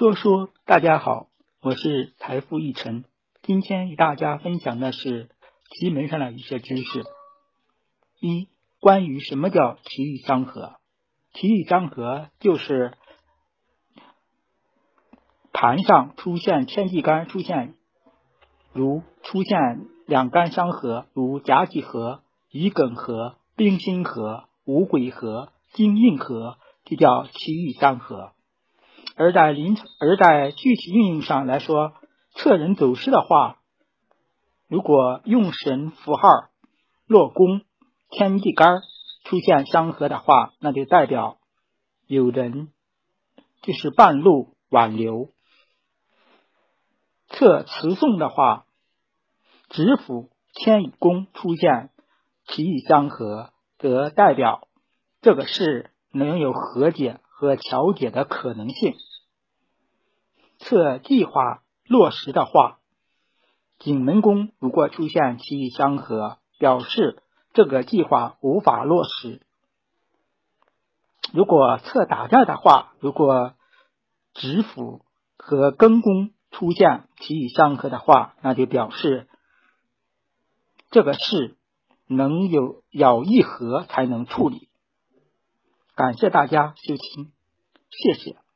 说说大家好，我是财富一晨，今天与大家分享的是奇门上的一些知识。一、关于什么叫奇遇相合？奇遇相合就是盘上出现天地干出现，如出现两干相合，如甲己合、乙庚合、丁辛合、戊癸合、丁壬合，就叫奇遇相合。而在临而在具体运用上来说，测人走势的话，如果用神符号落宫天地干出现相合的话，那就代表有人就是半路挽留。测词颂的话，指府天乙宫出现奇遇相合，则代表这个事能有和解。和调解的可能性。测计划落实的话，景门宫如果出现奇遇相合，表示这个计划无法落实。如果测打架的话，如果指府和庚宫出现奇遇相合的话，那就表示这个事能有要议和才能处理。感谢大家收听，谢谢。